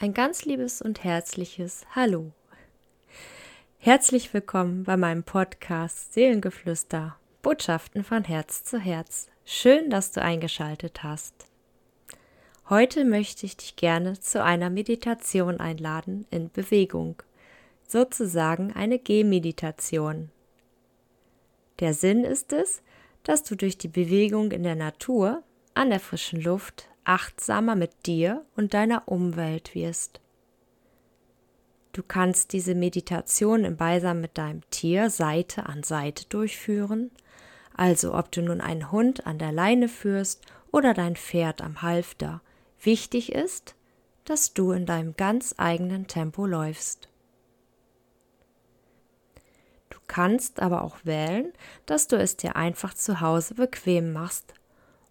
ein ganz liebes und herzliches Hallo. Herzlich willkommen bei meinem Podcast Seelengeflüster, Botschaften von Herz zu Herz. Schön, dass du eingeschaltet hast. Heute möchte ich dich gerne zu einer Meditation einladen in Bewegung, sozusagen eine Gehmeditation. Der Sinn ist es, dass du durch die Bewegung in der Natur, an der frischen Luft, achtsamer mit dir und deiner Umwelt wirst. Du kannst diese Meditation im Beisammen mit deinem Tier Seite an Seite durchführen, also ob du nun einen Hund an der Leine führst oder dein Pferd am Halfter. Wichtig ist, dass du in deinem ganz eigenen Tempo läufst. Du kannst aber auch wählen, dass du es dir einfach zu Hause bequem machst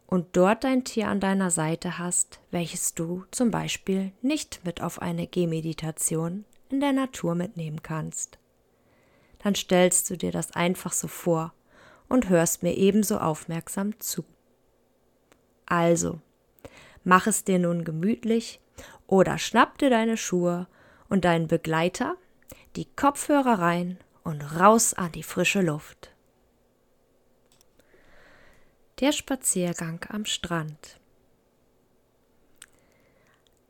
und dort dein Tier an deiner Seite hast, welches du zum Beispiel nicht mit auf eine Gehmeditation in der Natur mitnehmen kannst. Dann stellst du dir das einfach so vor und hörst mir ebenso aufmerksam zu. Also, mach es dir nun gemütlich oder schnapp dir deine Schuhe und deinen Begleiter, die Kopfhörer rein und raus an die frische Luft. Der Spaziergang am Strand.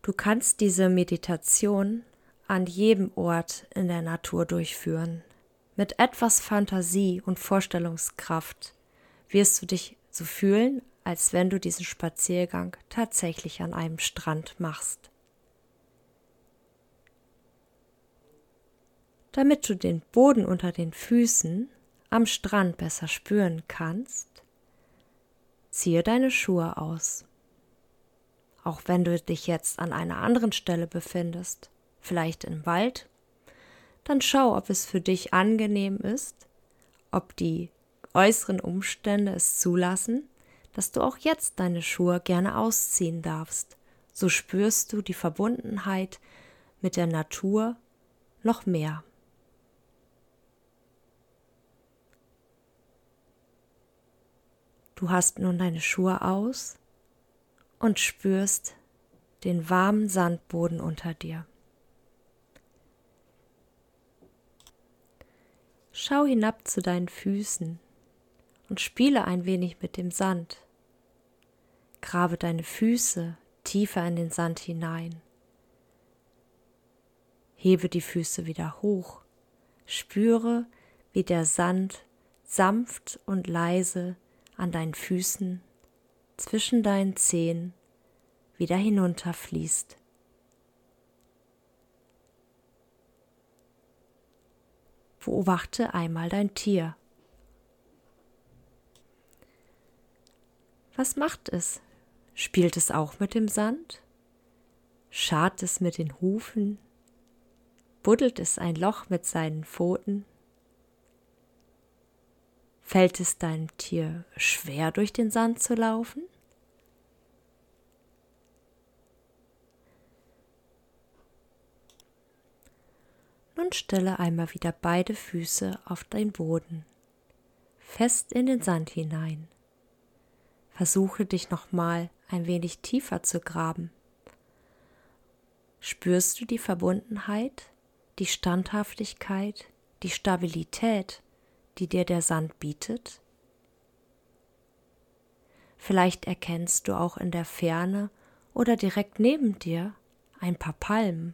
Du kannst diese Meditation an jedem Ort in der Natur durchführen. Mit etwas Fantasie und Vorstellungskraft wirst du dich so fühlen, als wenn du diesen Spaziergang tatsächlich an einem Strand machst. Damit du den Boden unter den Füßen am Strand besser spüren kannst, Ziehe deine Schuhe aus. Auch wenn du dich jetzt an einer anderen Stelle befindest, vielleicht im Wald, dann schau, ob es für dich angenehm ist, ob die äußeren Umstände es zulassen, dass du auch jetzt deine Schuhe gerne ausziehen darfst. So spürst du die Verbundenheit mit der Natur noch mehr. Du hast nun deine Schuhe aus und spürst den warmen Sandboden unter dir. Schau hinab zu deinen Füßen und spiele ein wenig mit dem Sand. Grabe deine Füße tiefer in den Sand hinein. Hebe die Füße wieder hoch. Spüre, wie der Sand sanft und leise an deinen Füßen, zwischen deinen Zehen wieder hinunterfließt. Beobachte einmal dein Tier. Was macht es? Spielt es auch mit dem Sand? Schart es mit den Hufen? Buddelt es ein Loch mit seinen Pfoten? Fällt es deinem Tier schwer, durch den Sand zu laufen? Nun stelle einmal wieder beide Füße auf den Boden, fest in den Sand hinein. Versuche dich nochmal ein wenig tiefer zu graben. Spürst du die Verbundenheit, die Standhaftigkeit, die Stabilität die dir der Sand bietet? Vielleicht erkennst du auch in der Ferne oder direkt neben dir ein paar Palmen.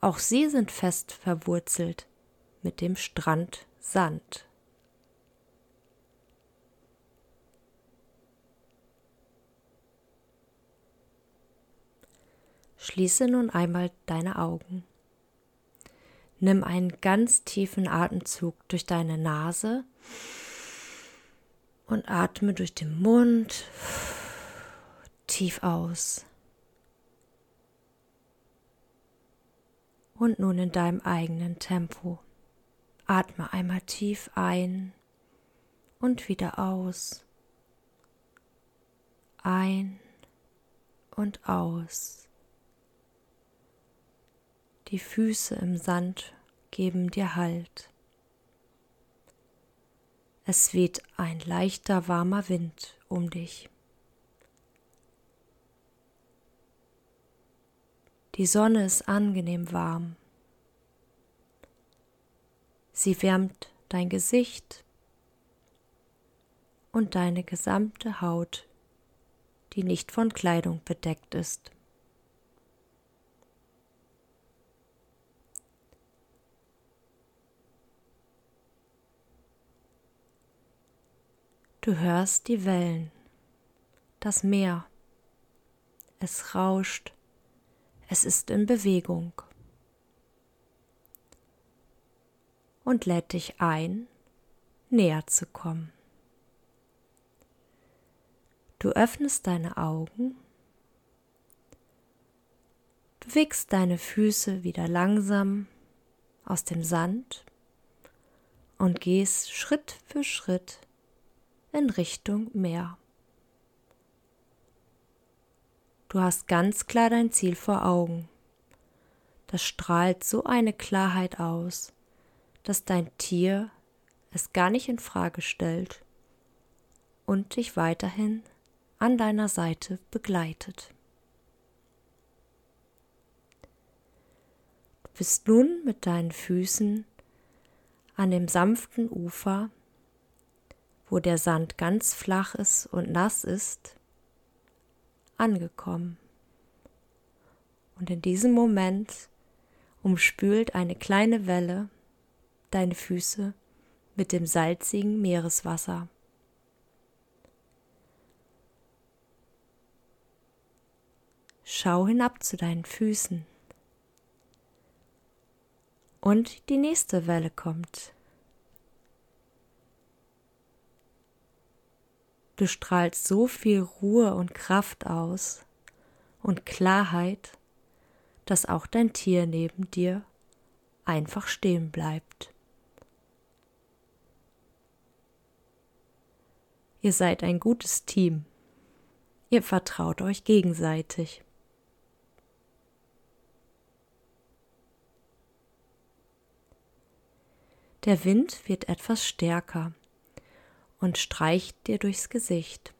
Auch sie sind fest verwurzelt mit dem Strand Sand. Schließe nun einmal deine Augen. Nimm einen ganz tiefen Atemzug durch deine Nase und atme durch den Mund tief aus. Und nun in deinem eigenen Tempo. Atme einmal tief ein und wieder aus. Ein und aus. Die Füße im Sand geben dir Halt. Es weht ein leichter, warmer Wind um dich. Die Sonne ist angenehm warm. Sie wärmt dein Gesicht und deine gesamte Haut, die nicht von Kleidung bedeckt ist. Du hörst die Wellen, das Meer. Es rauscht, es ist in Bewegung und lädt dich ein, näher zu kommen. Du öffnest deine Augen, bewegst deine Füße wieder langsam aus dem Sand und gehst Schritt für Schritt in Richtung Meer. Du hast ganz klar dein Ziel vor Augen. Das strahlt so eine Klarheit aus, dass dein Tier es gar nicht in Frage stellt und dich weiterhin an deiner Seite begleitet. Du bist nun mit deinen Füßen an dem sanften Ufer, wo der Sand ganz flach ist und nass ist, angekommen. Und in diesem Moment umspült eine kleine Welle deine Füße mit dem salzigen Meereswasser. Schau hinab zu deinen Füßen. Und die nächste Welle kommt. Du strahlst so viel Ruhe und Kraft aus und Klarheit, dass auch dein Tier neben dir einfach stehen bleibt. Ihr seid ein gutes Team. Ihr vertraut euch gegenseitig. Der Wind wird etwas stärker und streicht dir durchs Gesicht.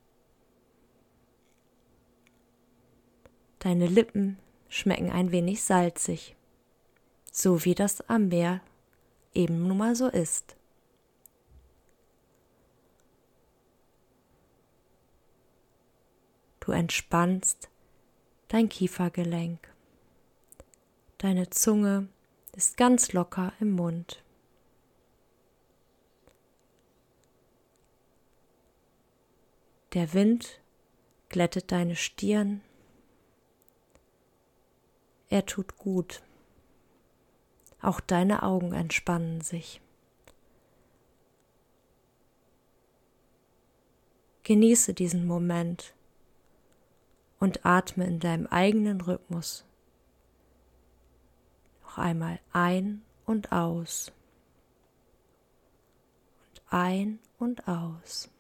Deine Lippen schmecken ein wenig salzig, so wie das am Meer eben nun mal so ist. Du entspannst dein Kiefergelenk. Deine Zunge ist ganz locker im Mund. Der Wind glättet deine Stirn. Er tut gut. Auch deine Augen entspannen sich. Genieße diesen Moment und atme in deinem eigenen Rhythmus. Noch einmal ein und aus. Und ein und aus.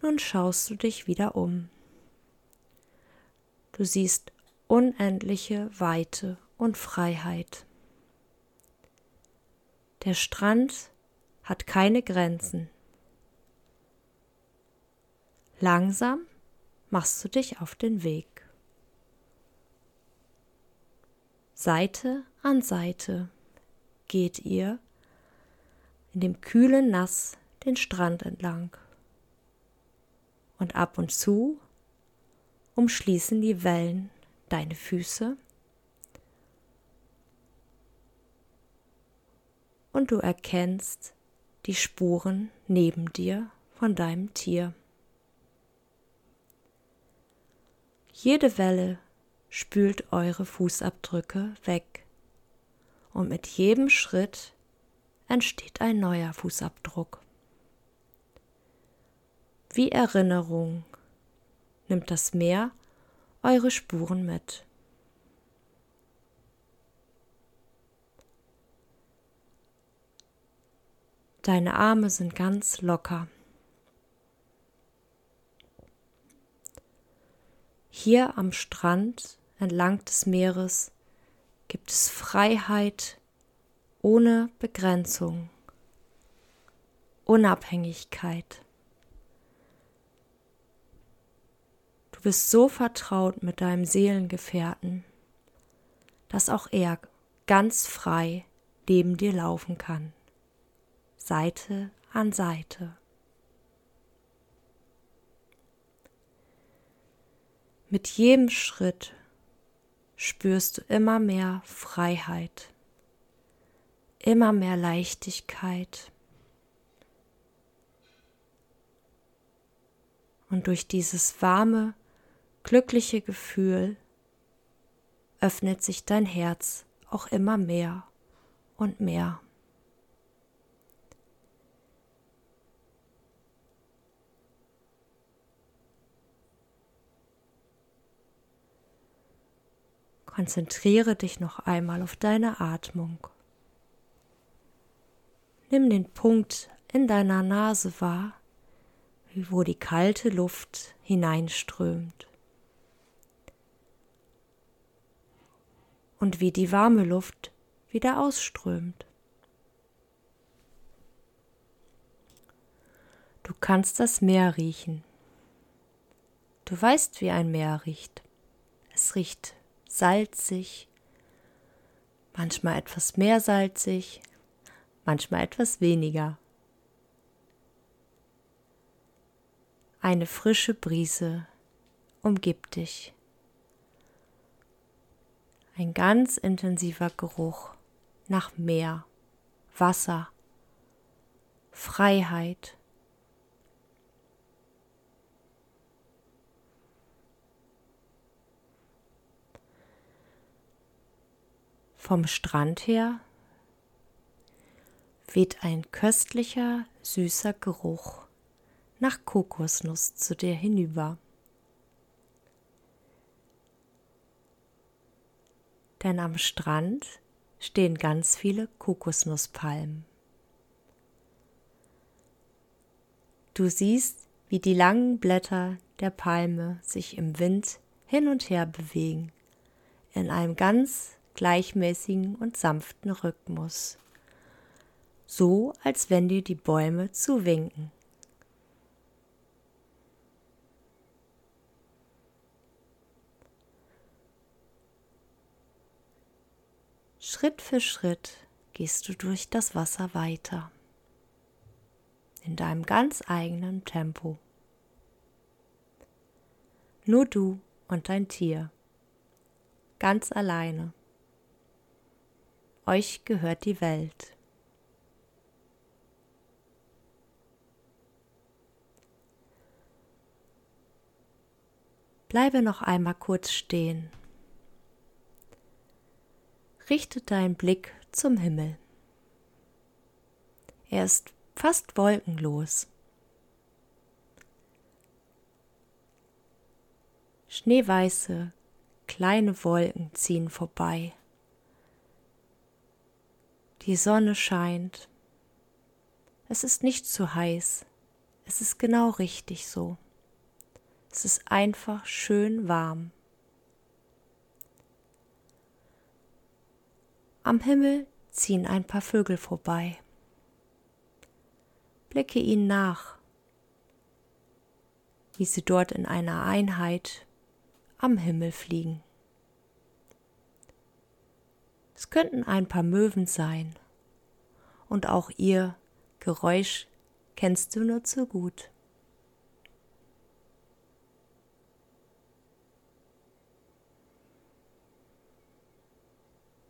Nun schaust du dich wieder um. Du siehst unendliche Weite und Freiheit. Der Strand hat keine Grenzen. Langsam machst du dich auf den Weg. Seite an Seite geht ihr in dem kühlen Nass den Strand entlang und ab und zu umschließen die Wellen deine Füße und du erkennst die Spuren neben dir von deinem Tier. Jede Welle spült eure Fußabdrücke weg und mit jedem Schritt entsteht ein neuer Fußabdruck. Wie Erinnerung nimmt das Meer eure Spuren mit. Deine Arme sind ganz locker. Hier am Strand entlang des Meeres gibt es Freiheit ohne Begrenzung, Unabhängigkeit. Du bist so vertraut mit deinem Seelengefährten, dass auch er ganz frei neben dir laufen kann, Seite an Seite. Mit jedem Schritt spürst du immer mehr Freiheit, immer mehr Leichtigkeit. Und durch dieses warme, glückliche Gefühl öffnet sich dein Herz auch immer mehr und mehr. Konzentriere dich noch einmal auf deine Atmung. Nimm den Punkt in deiner Nase wahr, wo die kalte Luft hineinströmt. Und wie die warme Luft wieder ausströmt. Du kannst das Meer riechen. Du weißt, wie ein Meer riecht. Es riecht salzig, manchmal etwas mehr salzig, manchmal etwas weniger. Eine frische Brise umgibt dich. Ein ganz intensiver Geruch nach Meer, Wasser, Freiheit, Vom Strand her weht ein köstlicher, süßer Geruch nach Kokosnuss zu dir hinüber. Denn am Strand stehen ganz viele Kokosnusspalmen. Du siehst, wie die langen Blätter der Palme sich im Wind hin und her bewegen, in einem ganz gleichmäßigen und sanften Rhythmus, so als wenn dir die Bäume zuwinken. Schritt für Schritt gehst du durch das Wasser weiter, in deinem ganz eigenen Tempo. Nur du und dein Tier, ganz alleine. Euch gehört die Welt. Bleibe noch einmal kurz stehen. Richte deinen Blick zum Himmel. Er ist fast wolkenlos. Schneeweiße, kleine Wolken ziehen vorbei. Die Sonne scheint. Es ist nicht zu heiß. Es ist genau richtig so. Es ist einfach schön warm. Am Himmel ziehen ein paar Vögel vorbei. Blicke ihnen nach, wie sie dort in einer Einheit am Himmel fliegen. Es könnten ein paar Möwen sein. Und auch ihr Geräusch kennst du nur zu gut.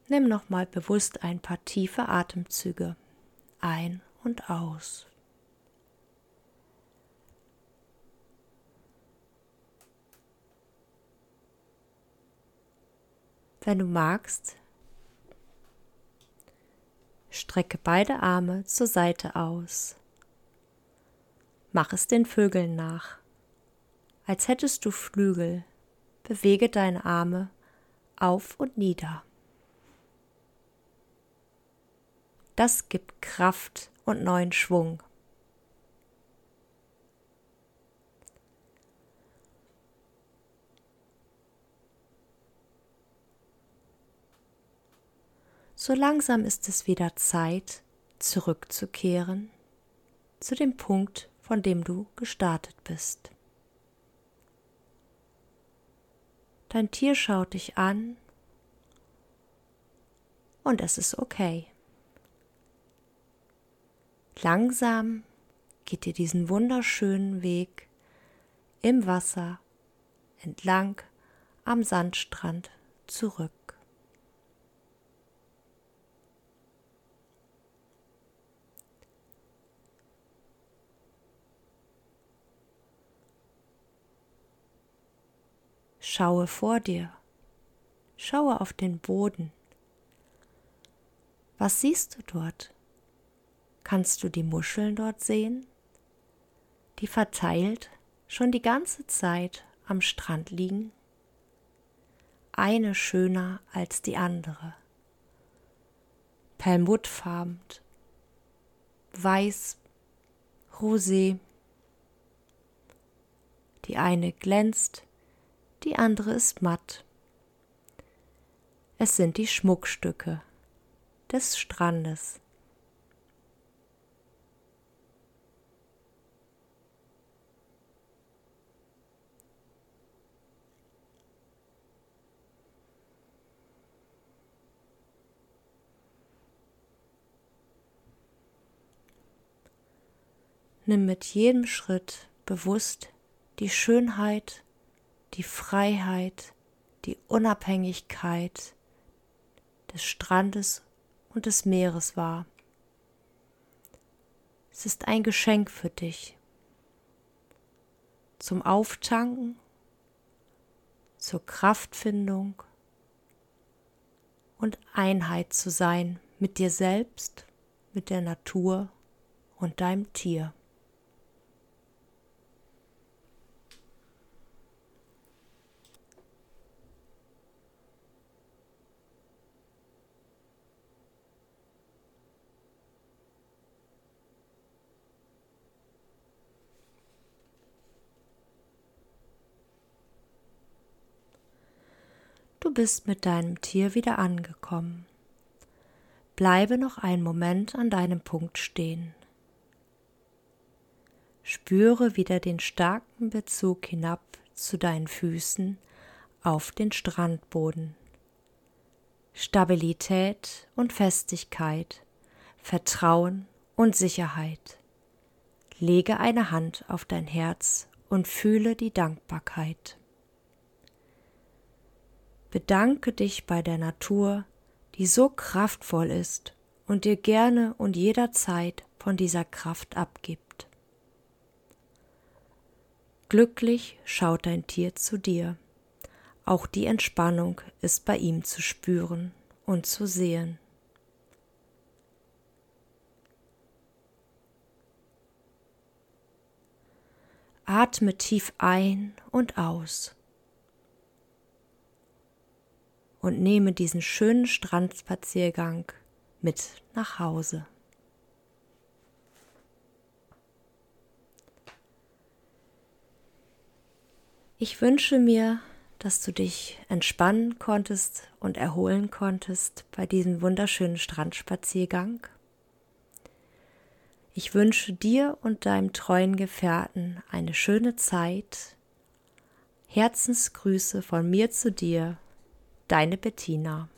Nimm nochmal bewusst ein paar tiefe Atemzüge ein und aus. Wenn du magst, Strecke beide Arme zur Seite aus. Mach es den Vögeln nach. Als hättest du Flügel, bewege deine Arme auf und nieder. Das gibt Kraft und neuen Schwung. so langsam ist es wieder Zeit, zurückzukehren zu dem Punkt, von dem du gestartet bist. Dein Tier schaut dich an und es ist okay. Langsam geht ihr diesen wunderschönen Weg im Wasser entlang am Sandstrand zurück. Schaue vor dir, schaue auf den Boden. Was siehst du dort? Kannst du die Muscheln dort sehen, die verteilt schon die ganze Zeit am Strand liegen? Eine schöner als die andere. Perlmuttfarben, weiß, rosé. Die eine glänzt, die andere ist matt. Es sind die Schmuckstücke des Strandes. Nimm mit jedem Schritt bewusst die Schönheit, die Freiheit, die Unabhängigkeit des Strandes und des Meeres wahr. Es ist ein Geschenk für dich zum Auftanken, zur Kraftfindung und Einheit zu sein mit dir selbst, mit der Natur und deinem Tier. Du bist mit deinem Tier wieder angekommen. Bleibe noch einen Moment an deinem Punkt stehen. Spüre wieder den starken Bezug hinab zu deinen Füßen auf den Strandboden. Stabilität und Festigkeit, Vertrauen und Sicherheit. Lege eine Hand auf dein Herz und fühle die Dankbarkeit. Bedanke dich bei der Natur, die so kraftvoll ist und dir gerne und jederzeit von dieser Kraft abgibt. Glücklich schaut dein Tier zu dir. Auch die Entspannung ist bei ihm zu spüren und zu sehen. Atme tief ein und aus und nehme diesen schönen Strandspaziergang mit nach Hause. Ich wünsche mir, dass du dich entspannen konntest und erholen konntest bei diesem wunderschönen Strandspaziergang. Ich wünsche dir und deinem treuen Gefährten eine schöne Zeit. Herzensgrüße von mir zu dir, deine Bettina.